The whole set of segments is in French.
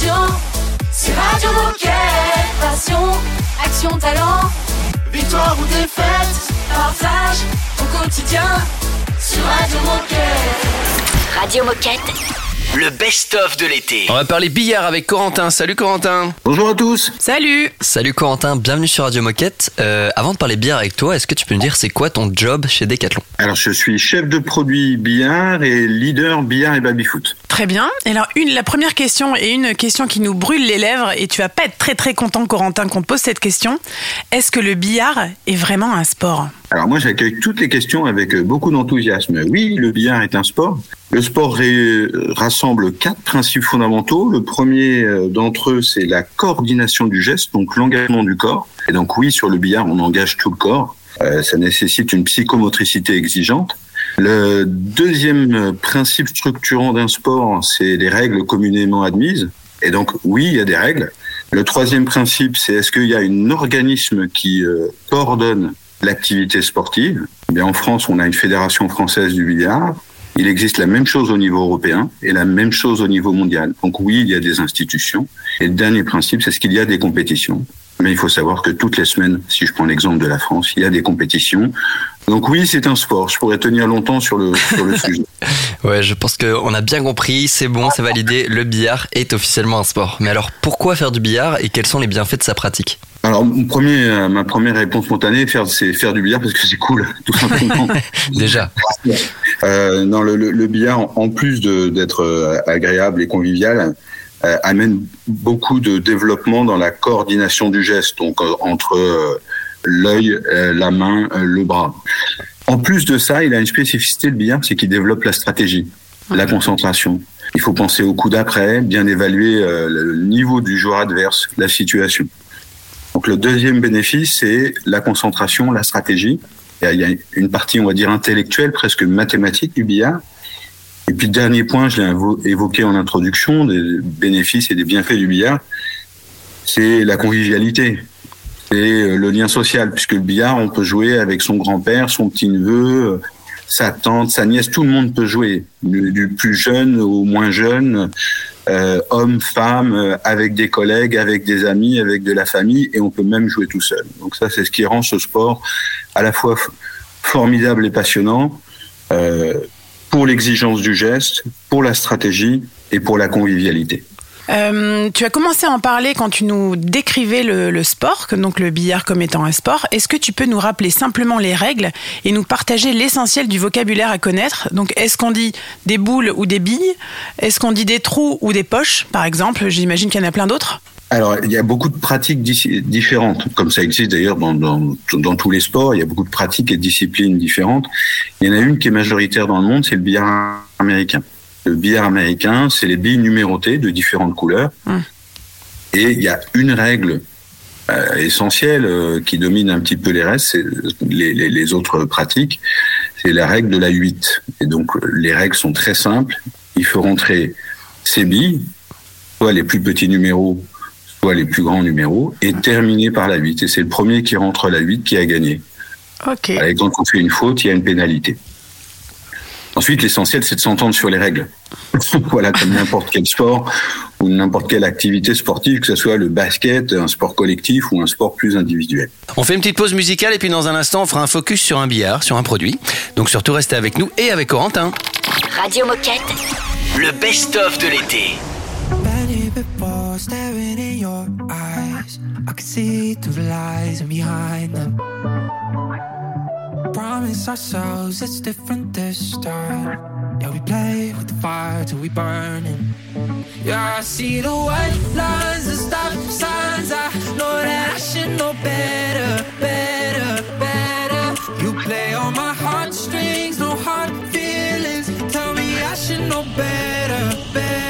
radio, c'est Radio Moquette. Passion, action, talent, victoire ou défaite, partage au quotidien sur Radio Moquette. Radio Moquette. Le best-of de l'été. On va parler billard avec Corentin. Salut Corentin. Bonjour à tous. Salut Salut Corentin, bienvenue sur Radio Moquette. Euh, avant de parler billard avec toi, est-ce que tu peux me dire c'est quoi ton job chez Decathlon? Alors je suis chef de produit billard et leader billard et baby-foot. Très bien. Et alors, une, la première question est une question qui nous brûle les lèvres et tu vas pas être très très content, Corentin, qu'on te pose cette question. Est-ce que le billard est vraiment un sport? Alors moi j'accueille toutes les questions avec euh, beaucoup d'enthousiasme. Oui, le billard est un sport. Le sport ré- rassemble quatre principes fondamentaux. Le premier euh, d'entre eux, c'est la coordination du geste, donc l'engagement du corps. Et donc oui, sur le billard, on engage tout le corps. Euh, ça nécessite une psychomotricité exigeante. Le deuxième principe structurant d'un sport, c'est les règles communément admises. Et donc oui, il y a des règles. Le troisième principe, c'est est-ce qu'il y a un organisme qui euh, coordonne l'activité sportive Eh bien, En France, on a une fédération française du billard. Il existe la même chose au niveau européen et la même chose au niveau mondial. Donc oui, il y a des institutions. Et le dernier principe, c'est ce qu'il y a des compétitions. Mais il faut savoir que toutes les semaines, si je prends l'exemple de la France, il y a des compétitions. Donc oui, c'est un sport. Je pourrais tenir longtemps sur le, sur le sujet. Ouais, je pense qu'on a bien compris, c'est bon, c'est validé, le billard est officiellement un sport. Mais alors pourquoi faire du billard et quels sont les bienfaits de sa pratique? Alors, mon premier, euh, ma première réponse spontanée, faire, c'est faire du billard parce que c'est cool, tout simplement. Déjà. Euh, non, le, le, le billard, en plus d'être euh, agréable et convivial, euh, amène beaucoup de développement dans la coordination du geste, donc entre l'œil, euh, la main, euh, le bras. En plus de ça, il a une spécificité le billard, c'est qu'il développe la stratégie, la concentration. Il faut penser au coup d'après, bien évaluer euh, le niveau du joueur adverse, la situation. Donc le deuxième bénéfice, c'est la concentration, la stratégie. Il y a- une partie, on va dire, intellectuelle, presque mathématique du billard. Et puis, dernier point, je l'ai évoqué en introduction, des bénéfices et des bienfaits du billard, c'est la convivialité. C'est euh, le lien social, puisque le billard, on peut jouer avec son grand-père, son petit-neveu, euh, sa tante, sa nièce, tout le monde peut jouer, du, plus jeune au moins jeune, euh, homme, femme, euh, avec des collègues, avec des amis, avec de la famille, et on peut même jouer tout seul. Donc ça, c'est ce qui rend ce sport à la fois formidable et passionnant pour l'exigence du geste, pour la stratégie et pour la convivialité. Euh, Tu as commencé à en parler quand tu nous décrivais le, sport, donc le billard comme étant un sport. Est-ce que tu peux nous rappeler simplement les règles et nous partager l'essentiel du vocabulaire à connaître? Donc, est-ce qu'on dit des boules ou des billes? Est-ce qu'on dit des trous ou des poches, par exemple? J'imagine qu'il y en a plein d'autres. Alors, il y a beaucoup de pratiques différentes, comme ça existe d'ailleurs dans, dans, tous les sports. Il y a beaucoup de pratiques et disciplines différentes. Il y en a une qui est majoritaire dans le monde, c'est le billard américain. Le billard américain, c'est les billes numérotées de différentes couleurs. Et il y a une règle euh, essentielle euh, qui domine un petit peu les restes, c'est les, les, les autres pratiques, c'est la règle de la 8. Et donc, les règles sont très simples. Il faut rentrer ses billes, soit les plus petits numéros, soit les plus grands numéros, et terminer par la 8. Et c'est le premier qui rentre la 8 qui a gagné. Ok. Par exemple, quand on fait une faute, il y a une pénalité. Ensuite, l'essentiel, c'est de s'entendre sur les règles. voilà, comme n'importe quel sport ou n'importe quelle activité sportive, que ce soit le basket, un sport collectif ou un sport plus individuel. On fait une petite pause musicale et puis dans un instant, on fera un focus sur un billard, sur un produit. Donc surtout, restez avec nous et avec Corentin. Radio Moquette. Le best-of de l'été. Many people staring in your eyes. I can see through the lies and behind them. Promise ourselves it's different this time. Yeah, we play with the fire till we burn it. Yeah, I see the white lines, and stop signs. I know that I should know better, better, better. You play on my heartstrings, no hard feelings. Tell me I should know better, better, better.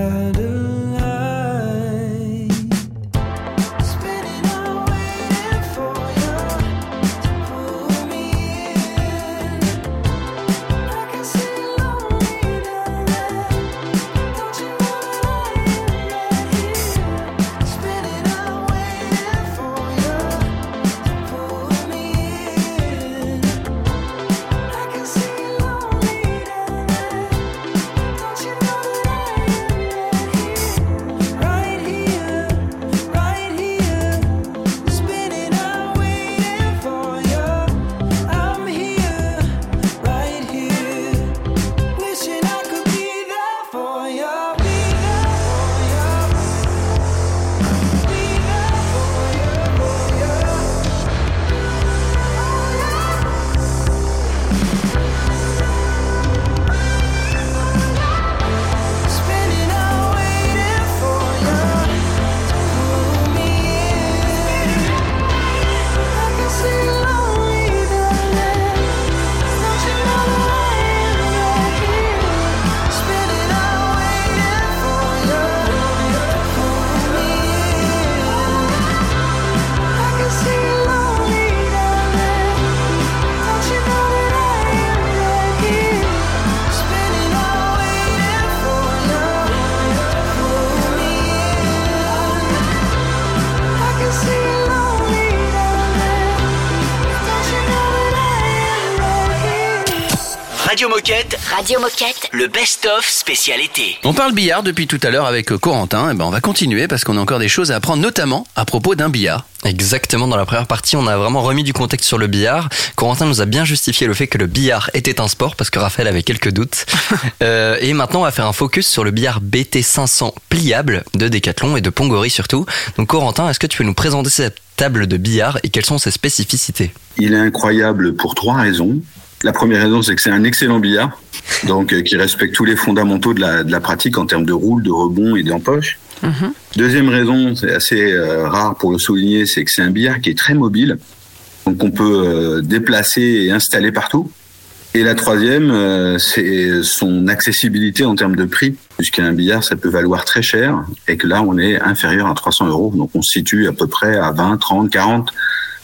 shadow Radio Moquette. le best-of spécial été. On parle billard depuis tout à l'heure avec Corentin. Et ben on va continuer parce qu'on a encore des choses à apprendre, notamment à propos d'un billard. Exactement, dans la première partie, on a vraiment remis du contexte sur le billard. Corentin nous a bien justifié le fait que le billard était un sport, parce que Raphaël avait quelques doutes. Euh, et maintenant, on va faire un focus sur le billard BT500 pliable de Decathlon et de Pongori surtout. Donc Corentin, est-ce que tu peux nous présenter cette table de billard et quelles sont ses spécificités? Il est incroyable pour trois raisons. La première raison, c'est que c'est un excellent billard, donc euh, qui respecte tous les fondamentaux de la, de la pratique en termes de roule, de rebond et d'empoche. Deuxième raison, c'est assez euh, rare pour le souligner, c'est que c'est un billard qui est très mobile, donc on peut euh, déplacer et installer partout. Et la troisième, c'est son accessibilité en termes de prix, puisqu'un billard, ça peut valoir très cher, et que là, on est inférieur à 300 euros, donc on se situe à peu près à 20, 30, 40,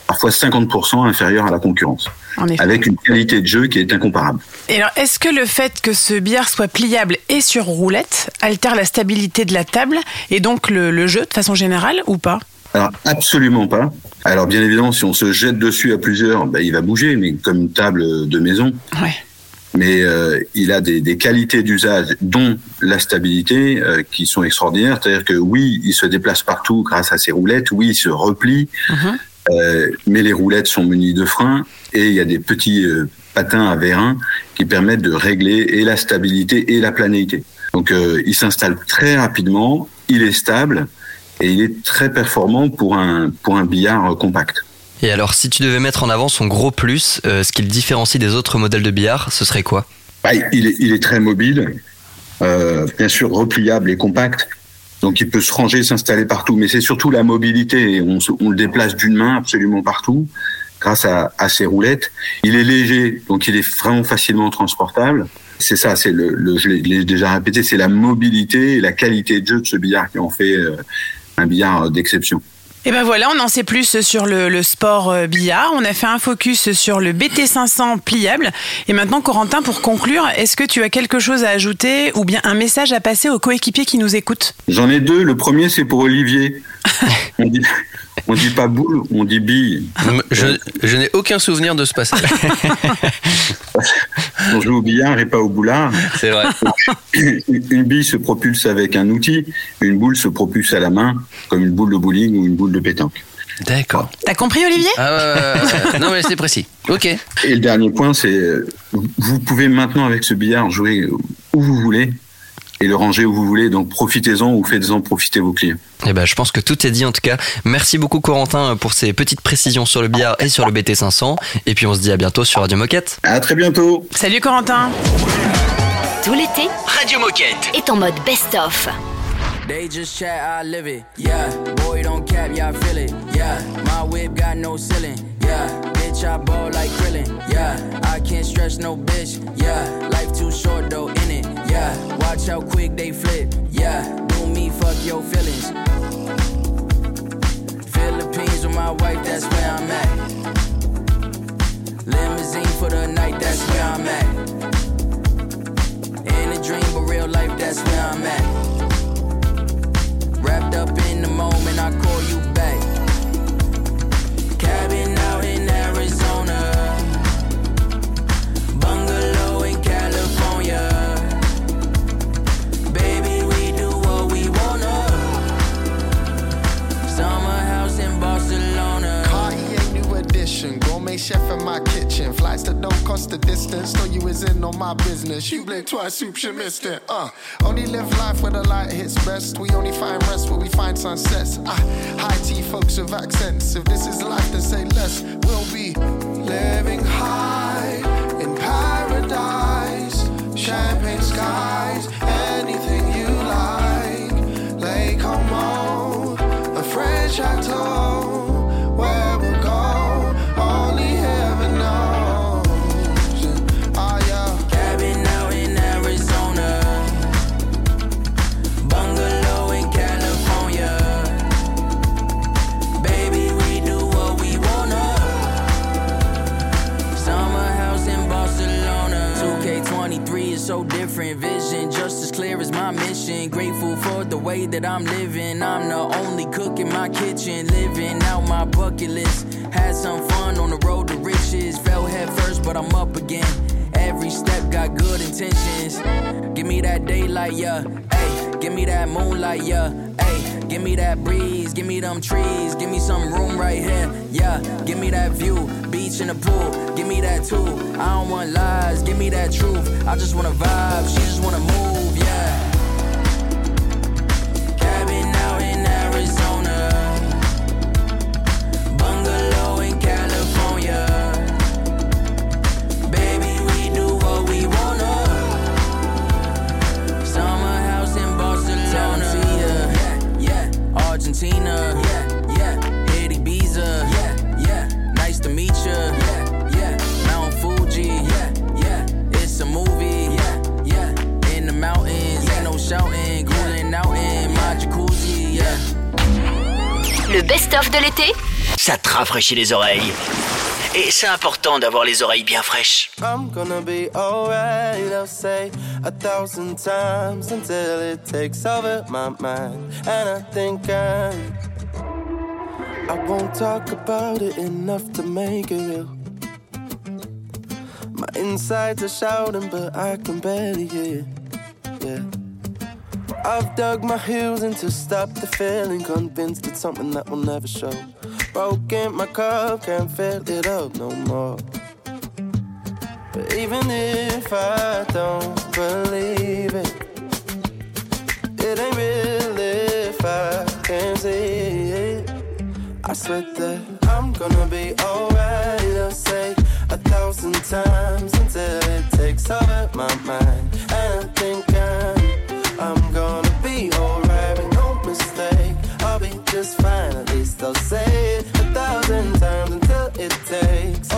parfois 50% inférieur à la concurrence, En effet. avec une qualité de jeu qui est incomparable. Et alors, est-ce que le fait que ce billard soit pliable et sur roulette altère la stabilité de la table et donc le, le jeu de façon générale ou pas? Alors absolument pas. Alors bien évidemment, si on se jette dessus à plusieurs, ben, il va bouger, mais comme une table de maison. Ouais. Mais euh, il a des, des qualités d'usage, dont la stabilité, euh, qui sont extraordinaires. C'est-à-dire que oui, il se déplace partout grâce à ses roulettes. Oui, il se replie. Mhm. Euh, mais les roulettes sont munies de freins et il y a des petits euh, patins à vérin qui permettent de régler et la stabilité et la planéité. Donc euh, il s'installe très rapidement, il est stable et il est très performant pour un pour un billard compact. Et alors, si tu devais mettre en avant son gros plus, ce qui le différencie des autres modèles de billard, ce serait quoi? Bah, il, est, il est très mobile, bien sûr repliable et compact. Donc il peut se ranger, s'installer partout, mais c'est surtout la mobilité. On, le déplace d'une main absolument partout grâce à, à ses roulettes. Il est léger, donc il est vraiment facilement transportable. C'est ça, c'est le, le je l'ai- je l'ai déjà répété, c'est la mobilité et la qualité de jeu de ce billard qui en fait euh, un billard d'exception. Et ben voilà, on en sait plus sur le, le sport euh, billard. On a fait un focus sur le BT500 pliable. Et maintenant, Corentin, pour conclure, est-ce que tu as quelque chose à ajouter ou bien un message à passer aux coéquipiers qui nous écoutent? J'en ai deux. Le premier, c'est pour Olivier. on dit, pas boule, on dit bille. Je, je n'ai aucun souvenir de ce passage. On joue au billard et pas au boulard. C'est vrai. Une bille se propulse avec un outil, une boule se propulse à la main, comme une boule de bowling ou une boule de pétanque. D'accord. T'as compris, Olivier? Ah. Non mais c'est précis. Ok. Et le dernier point, c'est vous pouvez maintenant avec ce billard jouer où vous voulez et le ranger où vous voulez. Donc profitez-en ou faites-en profiter vos clients. Eh ben, je pense que tout est dit en tout cas. Merci beaucoup Corentin pour ces petites précisions sur le billard et sur le BT500. Et puis on se dit à bientôt sur Radio Moquette. À très bientôt. Salut, Corentin Tout l'été Radio Moquette. est en mode best-of. They just chat, I live it. Yeah, boy, don't cap, yeah, I feel it. Yeah, my whip got no ceiling. Yeah, bitch, I ball like grilling. Yeah, I can't stress no bitch. Yeah, life too short though, in it. Yeah, watch how quick they flip. Yeah, do me, fuck your feelings. Philippines with my wife, that's where I'm at. Limousine for the night, that's where I'm at. In a dream, but real life, that's where I'm at. Wrapped up in the moment, I call you back. Cabin chef in my kitchen. Flights that don't cost the distance. Know you is in on my business. You blink twice, soup, you missed it. Uh, only live life where the light hits best. We only find rest where we find sunsets. Ah, high tea folks with accents. If this is life, then say less. We'll be living high in paradise. Champagne skies, anything you like. Lake Como, a French chateau. Mission. Grateful for the way that I'm living. I'm the only cook in my kitchen. Living out my bucket list. Had some fun on the road to riches. Fell head first, but I'm up again. Every step got good intentions. Give me that daylight, yeah. Hey, give me that moonlight, yeah. Hey, give me that breeze, give me them trees, give me some room right here, yeah. Give me that view, beach in the pool, give me that too. I don't want lies, give me that truth. I just wanna vibe, she just wanna move, yeah. Le best-of de l'été Ça te rafraîchit les oreilles. Et c'est important d'avoir les oreilles bien fraîches. I'm gonna be alright, I'll say a thousand times until it takes over my mind. And I think I, I won't talk about it enough to make it real. My insides are shouting, but I can barely hear. Yeah. I've dug my heels in to stop the feeling, convinced it's something that will never show. Broken my cup, can't fill it up no more. But even if I don't believe it, it ain't real if I can't see it. I swear that I'm gonna be alright. I'll say a thousand times until it takes over my mind. And I think takes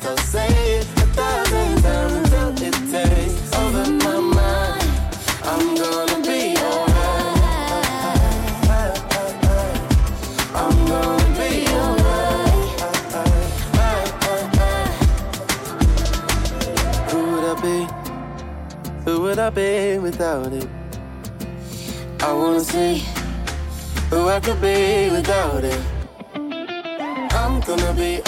a thousand times it takes over my mind. I'm gonna be. I'm gonna be. Who would I be? Who would I be without it? I wanna see who I could be without it. I'm gonna be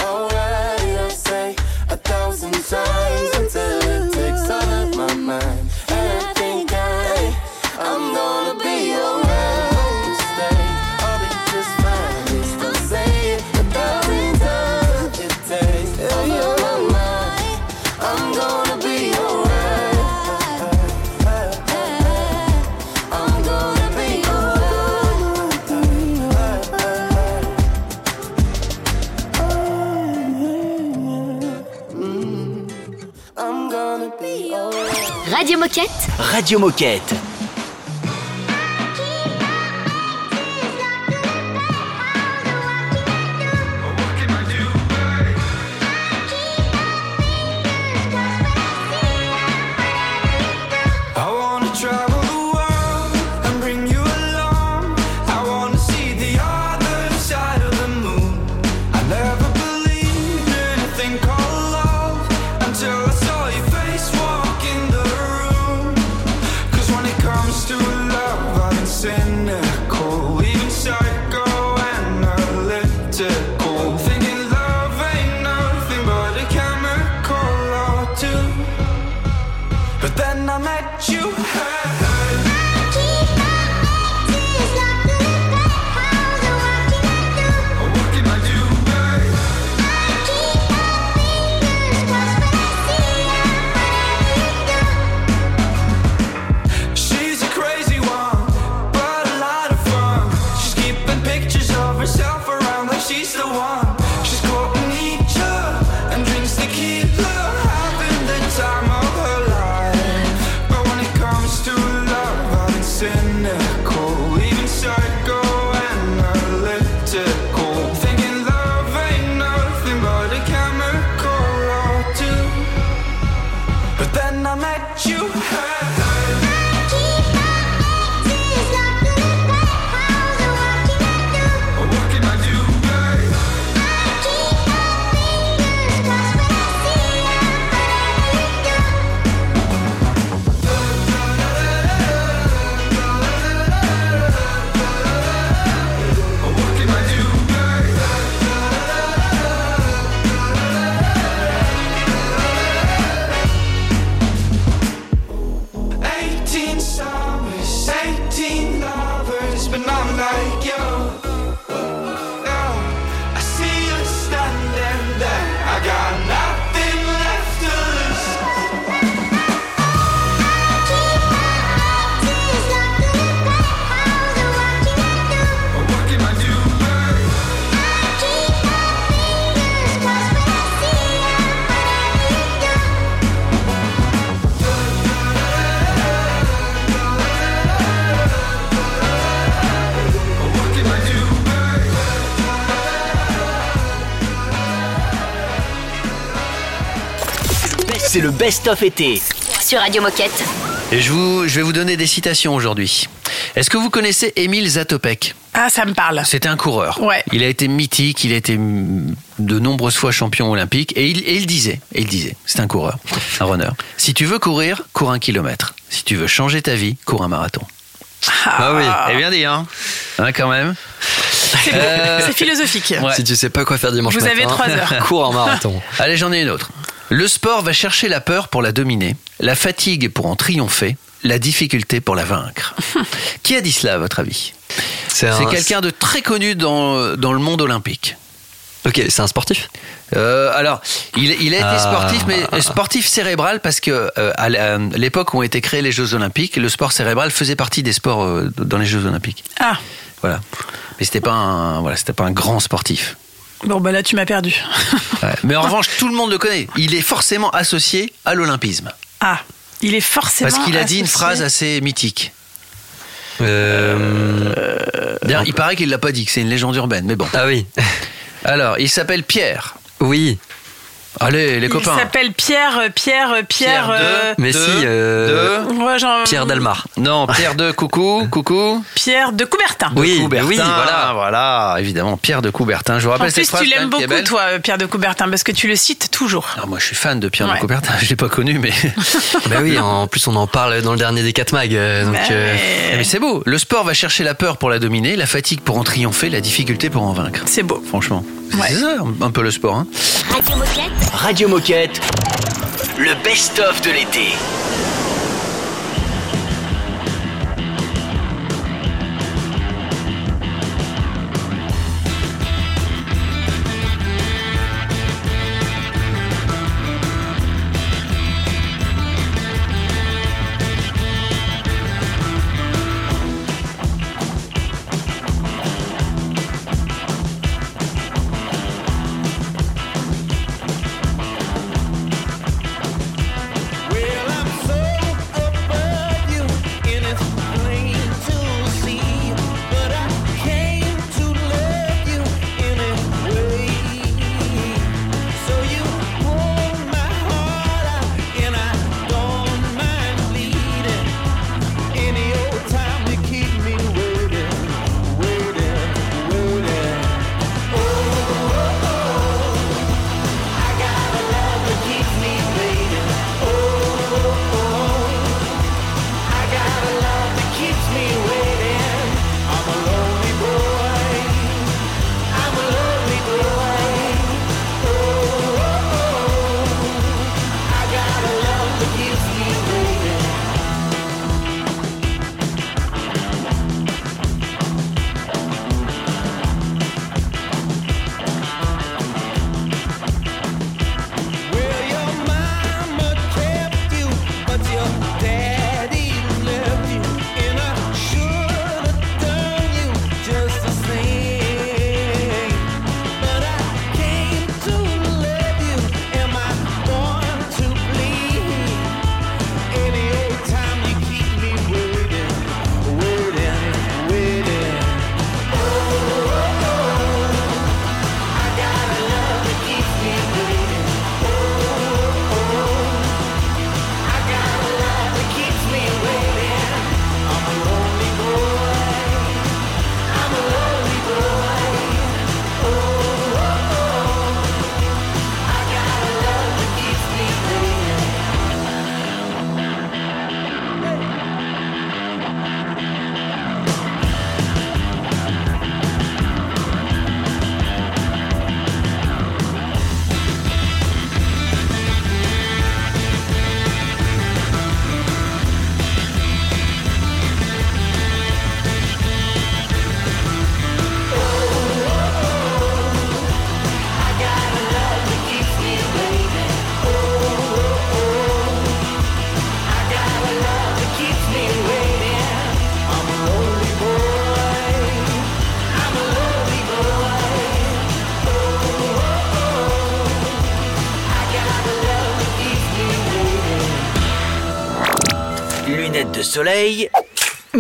Radio Moquette. C'est le best-of été. Sur Radio Moquette. Et je, vous, je vais vous donner des citations aujourd'hui. Est-ce que vous connaissez Émile Zatopek? Ah, ça me parle. C'était un coureur. Ouais. Il a été mythique, il a été de nombreuses fois champion olympique et il, et il disait, et il disait, c'est un coureur, un runner. Si tu veux courir, cours un kilomètre. Si tu veux changer ta vie, cours un marathon. Ah oui. Eh bien dit, hein, Hein, quand même. C'est Euh, philosophique. Ouais. Si tu sais pas quoi faire dimanche Vous matin, avez trois heures. cours en marathon. Allez, j'en ai une autre. Le sport va chercher la peur pour la dominer, la fatigue pour en triompher, la difficulté pour la vaincre. Qui a dit cela, à votre avis C'est C'est un- quelqu'un de très connu dans, dans le monde olympique. Ok, c'est un sportif Euh, alors, il, il a été Ah. sportif, mais sportif cérébral parce que euh, à l'époque où ont été créés les Jeux Olympiques, le sport cérébral faisait partie des sports euh, dans les Jeux Olympiques. Ah, Voilà. Mais c'était pas un, voilà, c'était pas un grand sportif. Bon, bah là, tu m'as perdu. Ouais. Mais en revanche, tout le monde le connaît. Il est forcément associé à l'olympisme Ah, il est forcément. parce qu'il a dit une phrase assez mythique. Euh, D'ailleurs, il paraît qu'il l'a pas dit, que c'est une légende urbaine. Mais bon. Ah oui. Alors, il s'appelle Pierre. Oui. Allez, les Il copains. s'appelle Pierre, euh, Pierre, euh, Pierre. Pierre de- euh, Mais De- si, euh, de- ouais, genre, Pierre Dalmar. Non, Pierre de Coucou, coucou. Pierre de Coubertin. De Oui, Coubertin, oui, voilà. voilà, évidemment, Pierre de Coubertin. Je vous En rappelle cette plus, phrase tu l'aimes beaucoup, toi, Pierre de Coubertin, parce que tu le cites toujours. Ah, moi, je suis fan de Pierre Ouais. de Coubertin. Je l'ai pas connu, mais, bah oui, en plus on en parle dans le dernier des 4 mag. euh, donc, Bah, euh, mais- mais c'est beau. Le sport va chercher la peur pour la dominer, la fatigue pour en triompher, la difficulté pour en vaincre. C'est beau. Franchement, Ouais. c'est ça, un peu le sport. hein. Radio Moquette. Radio Moquette, le best-of de l'été.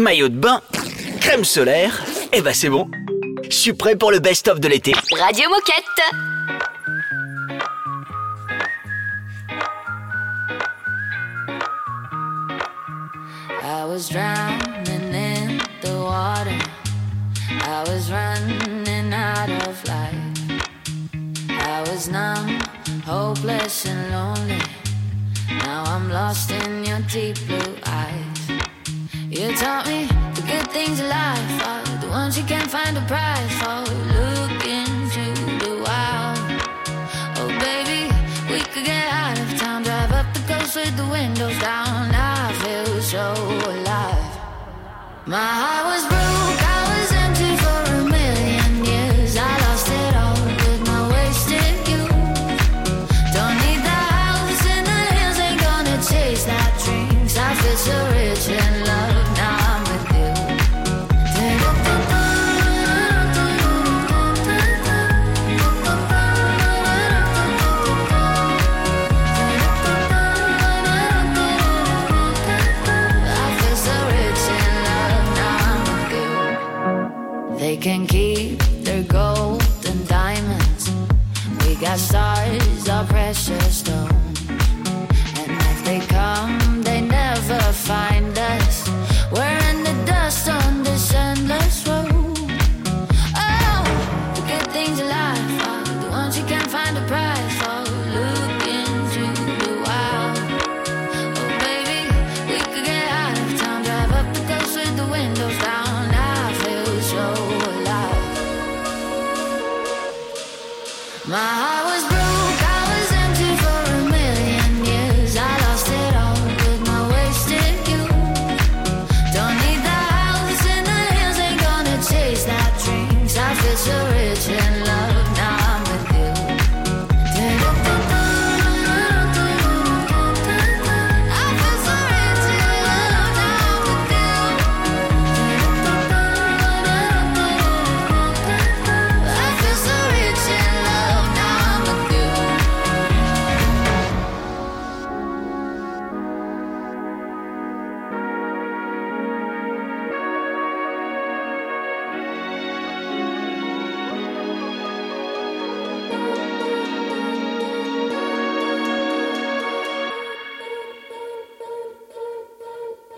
maillot de bain, crème solaire, et bah c'est bon. Je suis prêt pour le best-of de l'été. Radio Moquette I was drowning in the water. I was running out of life. I was numb, hopeless, and lonely. Now I'm lost in your deep My heart was.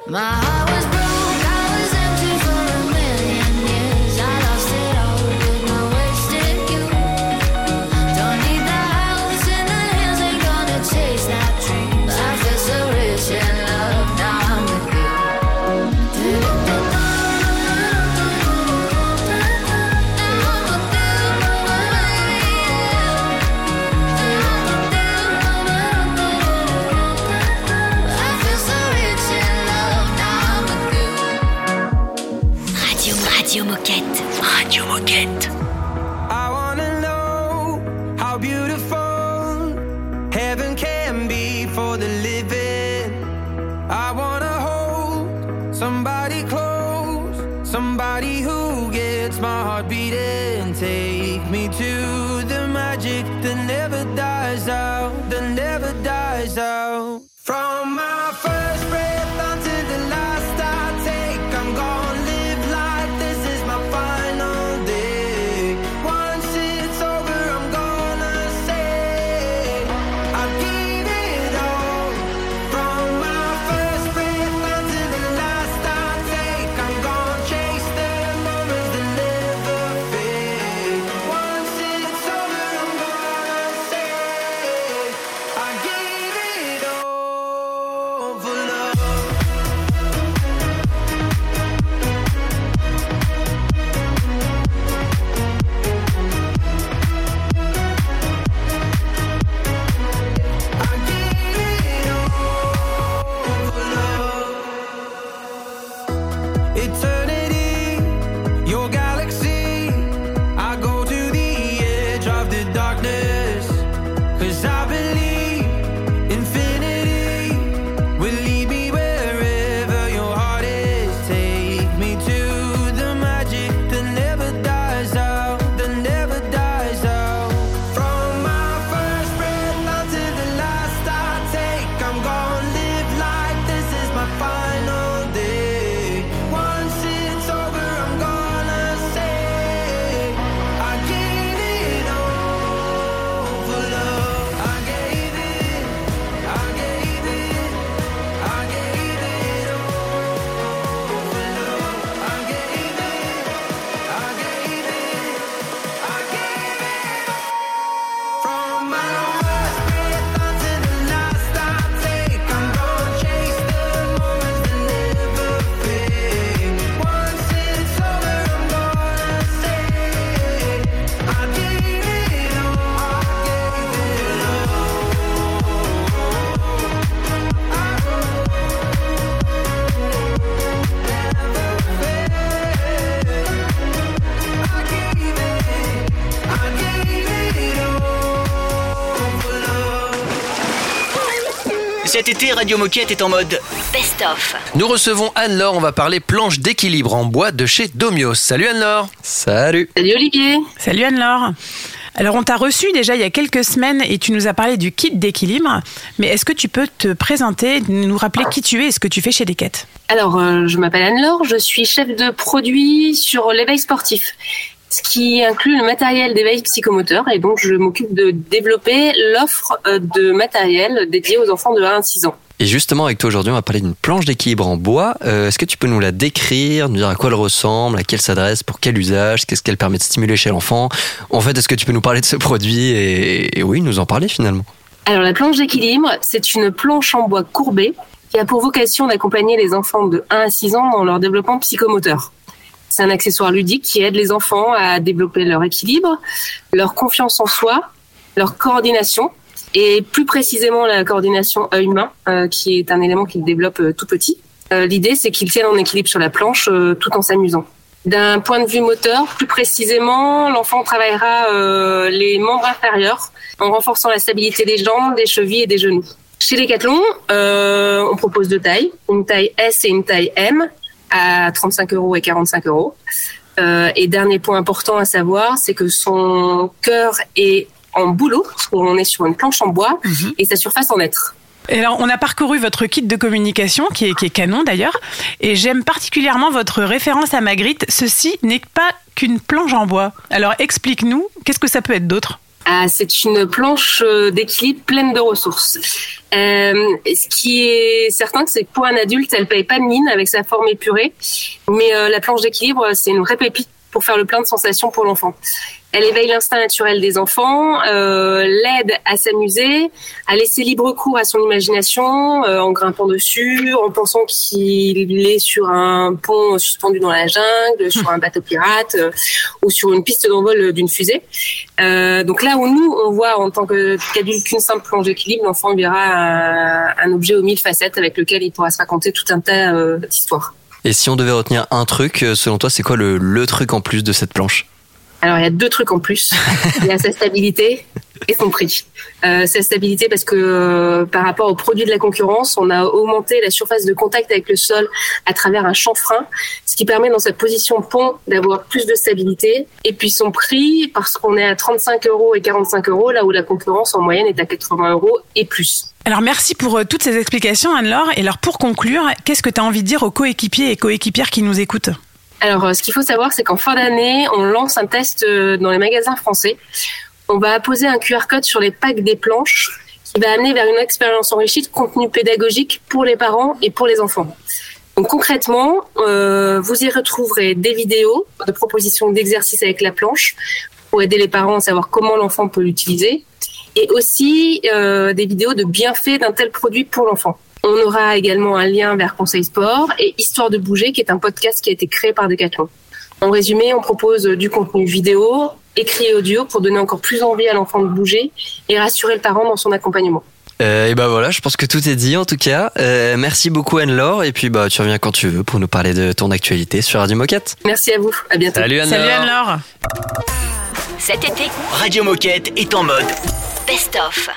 My heart forget. Cet été, Radio Moquette est en mode Best-of. Nous recevons Anne-Laure, on va parler planche d'équilibre en bois de chez Domios. Salut Anne-Laure Salut Salut Olivier Salut Anne-Laure. Alors on t'a reçu déjà il y a quelques semaines et tu nous as parlé du kit d'équilibre. Mais est-ce que tu peux te présenter, nous rappeler qui tu es et ce que tu fais chez Decat Alors, euh, je m'appelle Anne-Laure, je suis chef de produit sur l'éveil sportif, ce qui inclut le matériel d'éveil psychomoteur et donc je m'occupe de développer l'offre euh, de matériel dédié aux enfants de 1 à 6 ans. Et justement, avec toi aujourd'hui, on va parler d'une planche d'équilibre en bois. Euh, Est-ce que tu peux nous la décrire, nous dire à quoi elle ressemble, à qui elle s'adresse, pour quel usage, qu'est-ce qu'elle permet de stimuler chez l'enfant? En fait, est-ce que tu peux nous parler de ce produit et, et oui, nous en parler finalement? Alors la planche d'équilibre, c'est une planche en bois courbée qui a pour vocation d'accompagner les enfants de 1 à 6 ans dans leur développement psychomoteur. C'est un accessoire ludique qui aide les enfants à développer leur équilibre, leur confiance en soi, leur coordination et plus précisément la coordination œil-main, euh, qui est un élément qu'ils développent euh, tout petit. Euh, L'idée, c'est qu'ils tiennent en équilibre sur la planche tout en s'amusant. D'un point de vue moteur, plus précisément, l'enfant travaillera les membres inférieurs en renforçant la stabilité des jambes, des chevilles et des genoux. Chez Decathlon, euh, on propose deux tailles, une taille S et une taille M à 35 euros et 45 euros. Euh, et dernier point important à savoir, c'est que son cœur est en boulot, parce qu'on est sur une planche en bois, et sa surface en être. Et alors, on a parcouru votre kit de communication, qui est, qui est canon d'ailleurs, et j'aime particulièrement votre référence à Magritte. Ceci n'est pas qu'une planche en bois. Alors, explique-nous, qu'est-ce que ça peut être d'autre? Ah, c'est une planche euh, d'équilibre pleine de ressources. Euh, ce qui est certain, c'est que pour un adulte, elle paye pas de mine avec sa forme épurée, mais euh, la planche d'équilibre, c'est une vraie pépite pour faire le plein de sensations pour l'enfant. Elle éveille l'instinct naturel des enfants, euh, l'aide à s'amuser, à laisser libre cours à son imagination euh, en grimpant dessus, en pensant qu'il est sur un pont suspendu dans la jungle, sur un bateau pirate euh, ou sur une piste d'envol d'une fusée. Donc là où nous, on voit en tant qu'adulte qu'une simple planche d'équilibre, l'enfant verra un, un objet aux mille facettes avec lequel il pourra se raconter tout un tas d'histoires. Et si on devait retenir un truc, selon toi, c'est quoi le, le truc en plus de cette planche? Alors, il y a deux trucs en plus. Il y a sa stabilité et son prix. Euh, sa stabilité parce que euh, par rapport aux produits de la concurrence, on a augmenté la surface de contact avec le sol à travers un chanfrein, ce qui permet dans sa position pont d'avoir plus de stabilité. Et puis son prix, parce qu'on est à 35 euros et 45 euros, là où la concurrence en moyenne est à 80 euros et plus. Alors, merci pour euh, toutes ces explications, Anne-Laure. Et alors, pour conclure, qu'est-ce que tu as envie de dire aux coéquipiers et coéquipières qui nous écoutent? Alors, euh, ce qu'il faut savoir, c'est qu'en fin d'année, on lance un test euh, dans les magasins français. On va apposer un QR code sur les packs des planches qui va amener vers une expérience enrichie de contenu pédagogique pour les parents et pour les enfants. Donc concrètement, euh, vous y retrouverez des vidéos de propositions d'exercices avec la planche pour aider les parents à savoir comment l'enfant peut l'utiliser et aussi des vidéos de bienfaits d'un tel produit pour l'enfant. On aura également un lien vers Conseil Sport et Histoire de bouger, qui est un podcast qui a été créé par Decathlon. En résumé, on propose du contenu vidéo, écrit et audio pour donner encore plus envie à l'enfant de bouger et rassurer le parent dans son accompagnement. Euh, et bah voilà, je pense que tout est dit en tout cas. Euh, merci beaucoup Anne-Laure et puis bah tu reviens quand tu veux pour nous parler de ton actualité sur Radio Moquette. Merci à vous, à bientôt. Salut Anne-Laure. Salut Anne-Laure. Cet été, Radio Moquette est en mode Best-of.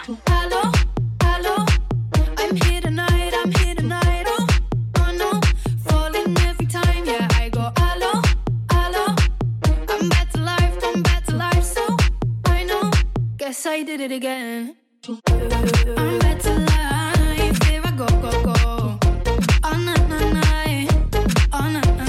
Yes, I did it again. I'm better life. Here I go, go, go. Oh, no, no, no. Oh, no, no.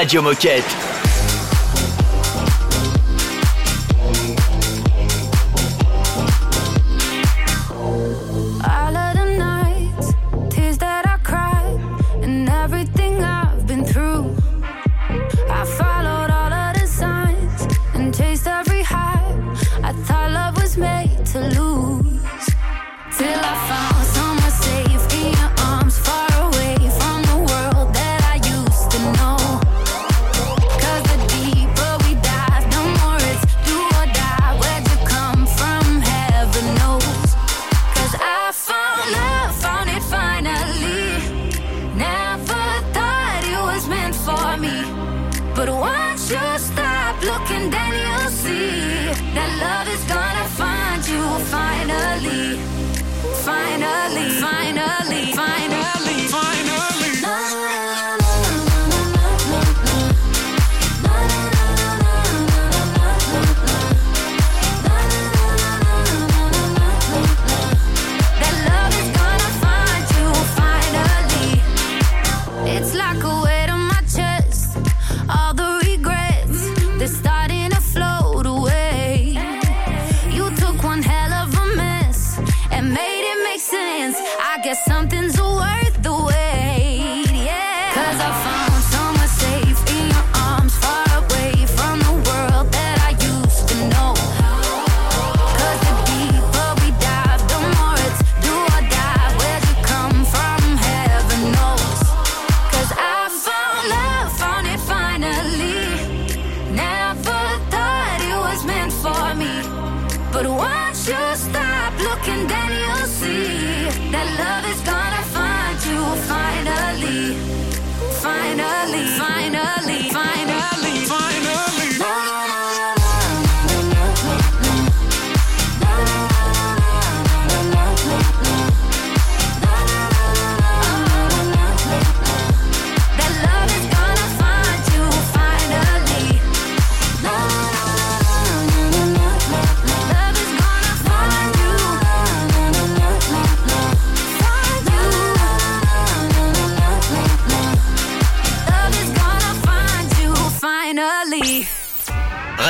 Radio Moquette.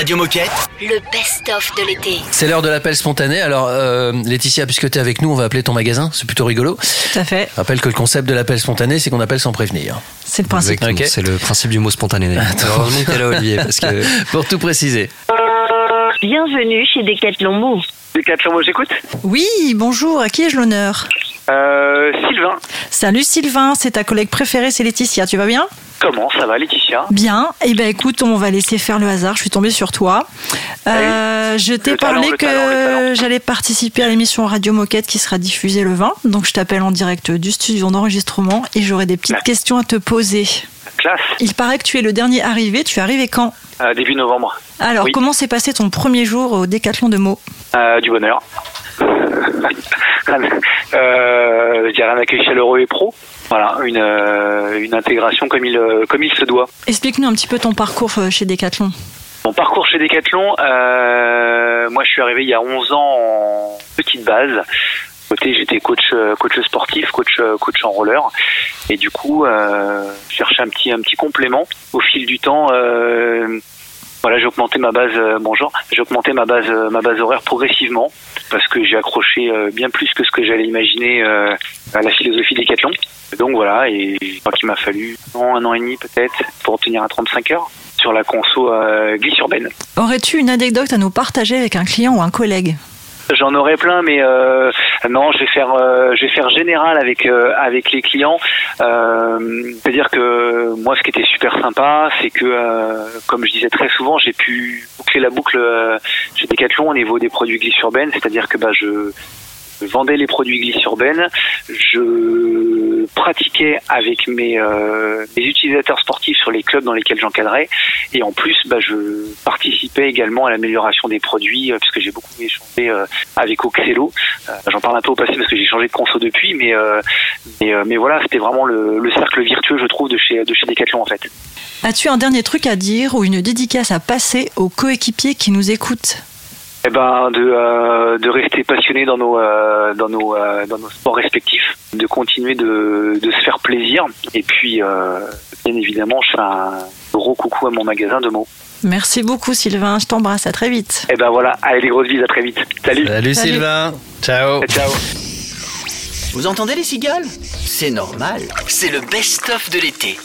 Radio Moquette. Le best-of de l'été. C'est l'heure de l'appel spontané. Alors, euh, Laetitia, puisque tu es avec nous, on va appeler ton magasin. C'est plutôt rigolo. Tout à fait. Rappelle que le concept de l'appel spontané, c'est qu'on appelle sans prévenir. C'est le principe. C'est le principe du mot spontané. Heureusement que t'es là, Olivier, parce que Pour tout préciser. Bienvenue chez Decathlon Mot. Decathlon Mot, j'écoute. Oui, bonjour. À qui ai-je l'honneur? Euh, Sylvain, Salut Sylvain, c'est ta collègue préférée, c'est Laetitia. Tu vas bien? Comment ça va, Laetitia? Bien. Eh ben écoute, on va laisser faire le hasard. Je suis tombée sur toi. Euh, je t'ai talent, parlé que j'allais participer à l'émission Radio Moquette qui sera diffusée le 20. Donc je t'appelle en direct du studio d'enregistrement et j'aurai des petites questions à te poser. Classe, Il paraît que tu es le dernier arrivé. Tu es arrivé quand? Euh, début novembre. Alors, Oui. comment s'est passé ton premier jour au décathlon de mots Euh, du bonheur. Euh, je dirais un accueil chaleureux et pro. Voilà, une, euh, une intégration comme il, euh, comme il se doit. Explique-nous un petit peu ton parcours euh, chez Decathlon. Mon parcours chez Decathlon, euh, moi je suis arrivé il y a 11 ans en petite base. Côté, j'étais coach, coach sportif, coach, coach en roller, et du coup, euh, je cherchais un petit, un petit complément. Au fil du temps, euh, voilà, j'ai augmenté ma base, euh, bonjour, j'ai augmenté ma base, euh, ma base horaire progressivement parce que j'ai accroché euh, bien plus que ce que j'allais imaginer euh, à la philosophie Decathlon. Donc voilà, et je crois qu'il m'a fallu un an, un an et demi peut-être pour obtenir un 35 heures sur la conso euh, glisse urbaine. Aurais-tu une anecdote à nous partager avec un client ou un collègue? J'en aurais plein, mais euh, non, je vais faire, euh, je vais faire général avec euh, les clients. C'est-à-dire que moi, ce qui était super sympa, c'est que, comme je disais très souvent, j'ai pu boucler la boucle chez Decathlon au niveau des produits glisse urbaine. C'est-à-dire que bah, je je vendais les produits glisse urbaine, je pratiquais avec mes, euh, mes utilisateurs sportifs sur les clubs dans lesquels j'encadrais, et en plus, bah, je participais également à l'amélioration des produits, euh, puisque j'ai beaucoup échangé euh, avec Oxello. J'en parle un peu au passé parce que j'ai changé de conso depuis, mais mais, voilà, c'était vraiment le, le cercle virtueux, je trouve, de chez de chez Decathlon en fait. As-tu un dernier truc à dire ou une dédicace à passer aux coéquipiers qui nous écoutent? Eh ben, de, euh, de rester passionné dans nos, euh, dans, nos, euh, dans nos sports respectifs, de continuer de, de se faire plaisir. Et puis, euh, bien évidemment, je fais un gros coucou à mon magasin de mots. Merci beaucoup Sylvain, je t'embrasse, à très vite. Et ben voilà, allez, des grosses bises, à très vite. Salut. Salut, Salut. Sylvain. Ciao. Ciao. Vous entendez les cigales? C'est normal. C'est le best-of de l'été.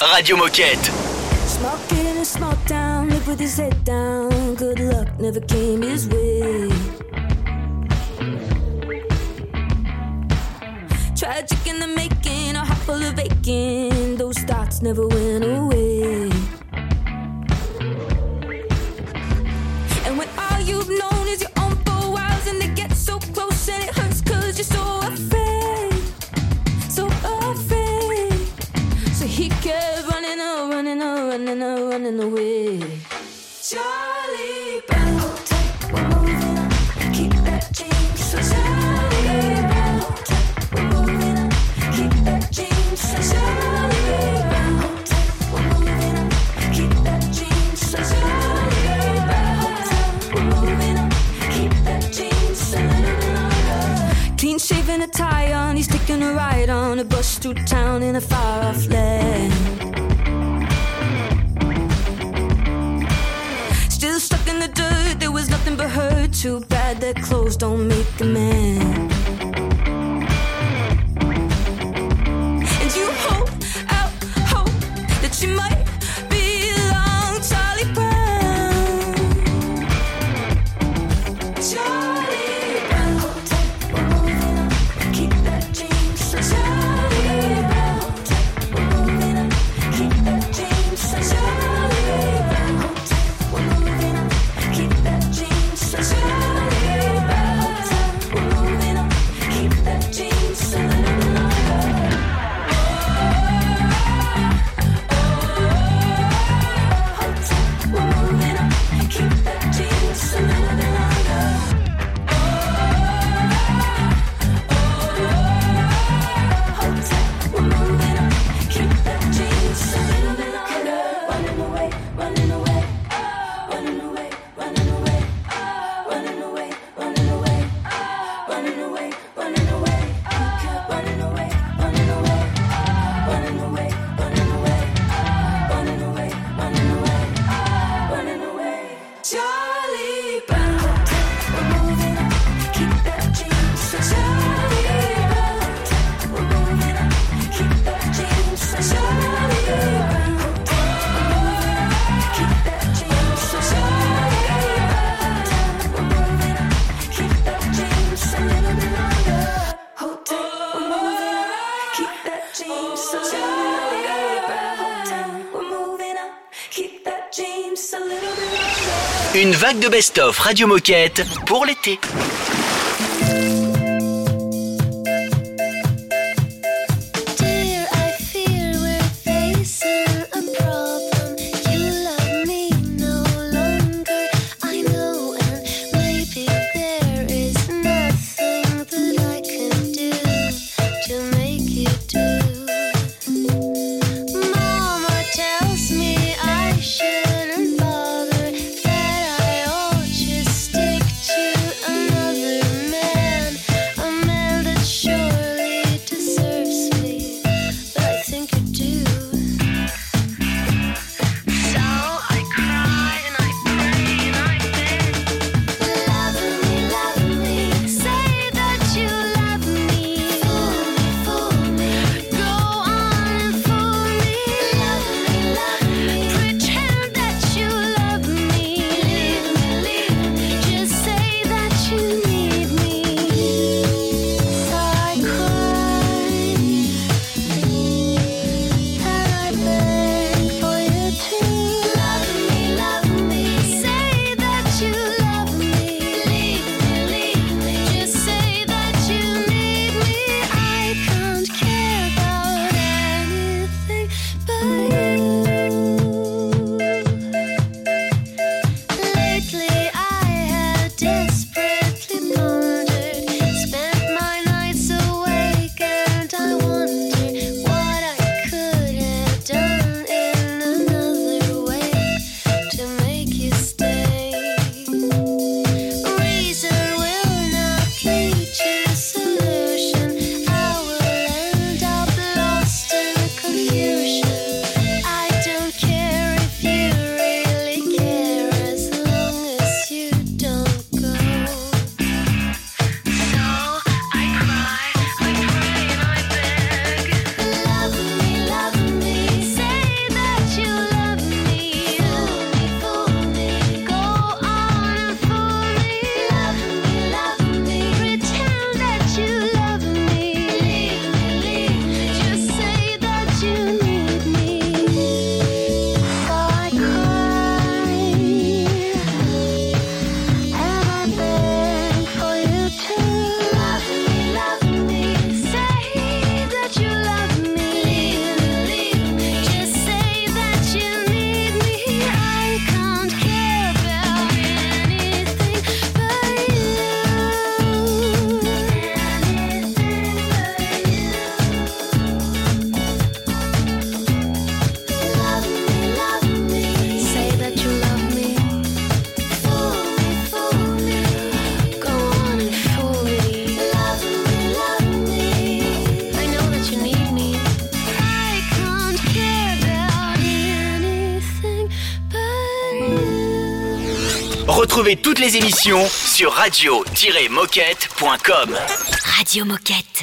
Radio Moquette. Charlie Brown. Moving on. Keep that Charlie Brown. Moving on. Keep that Charlie Brown. Moving on. Keep that Charlie Brown. Moving on. Keep that. Clean shaven a tie on. He's taking a ride on a bus through town in a far off land. in the dirt, there was nothing but hurt. Too bad that clothes don't make a man. best-of Radio Moquette pour l'été. Sur radio-moquette.com. Radio Moquette.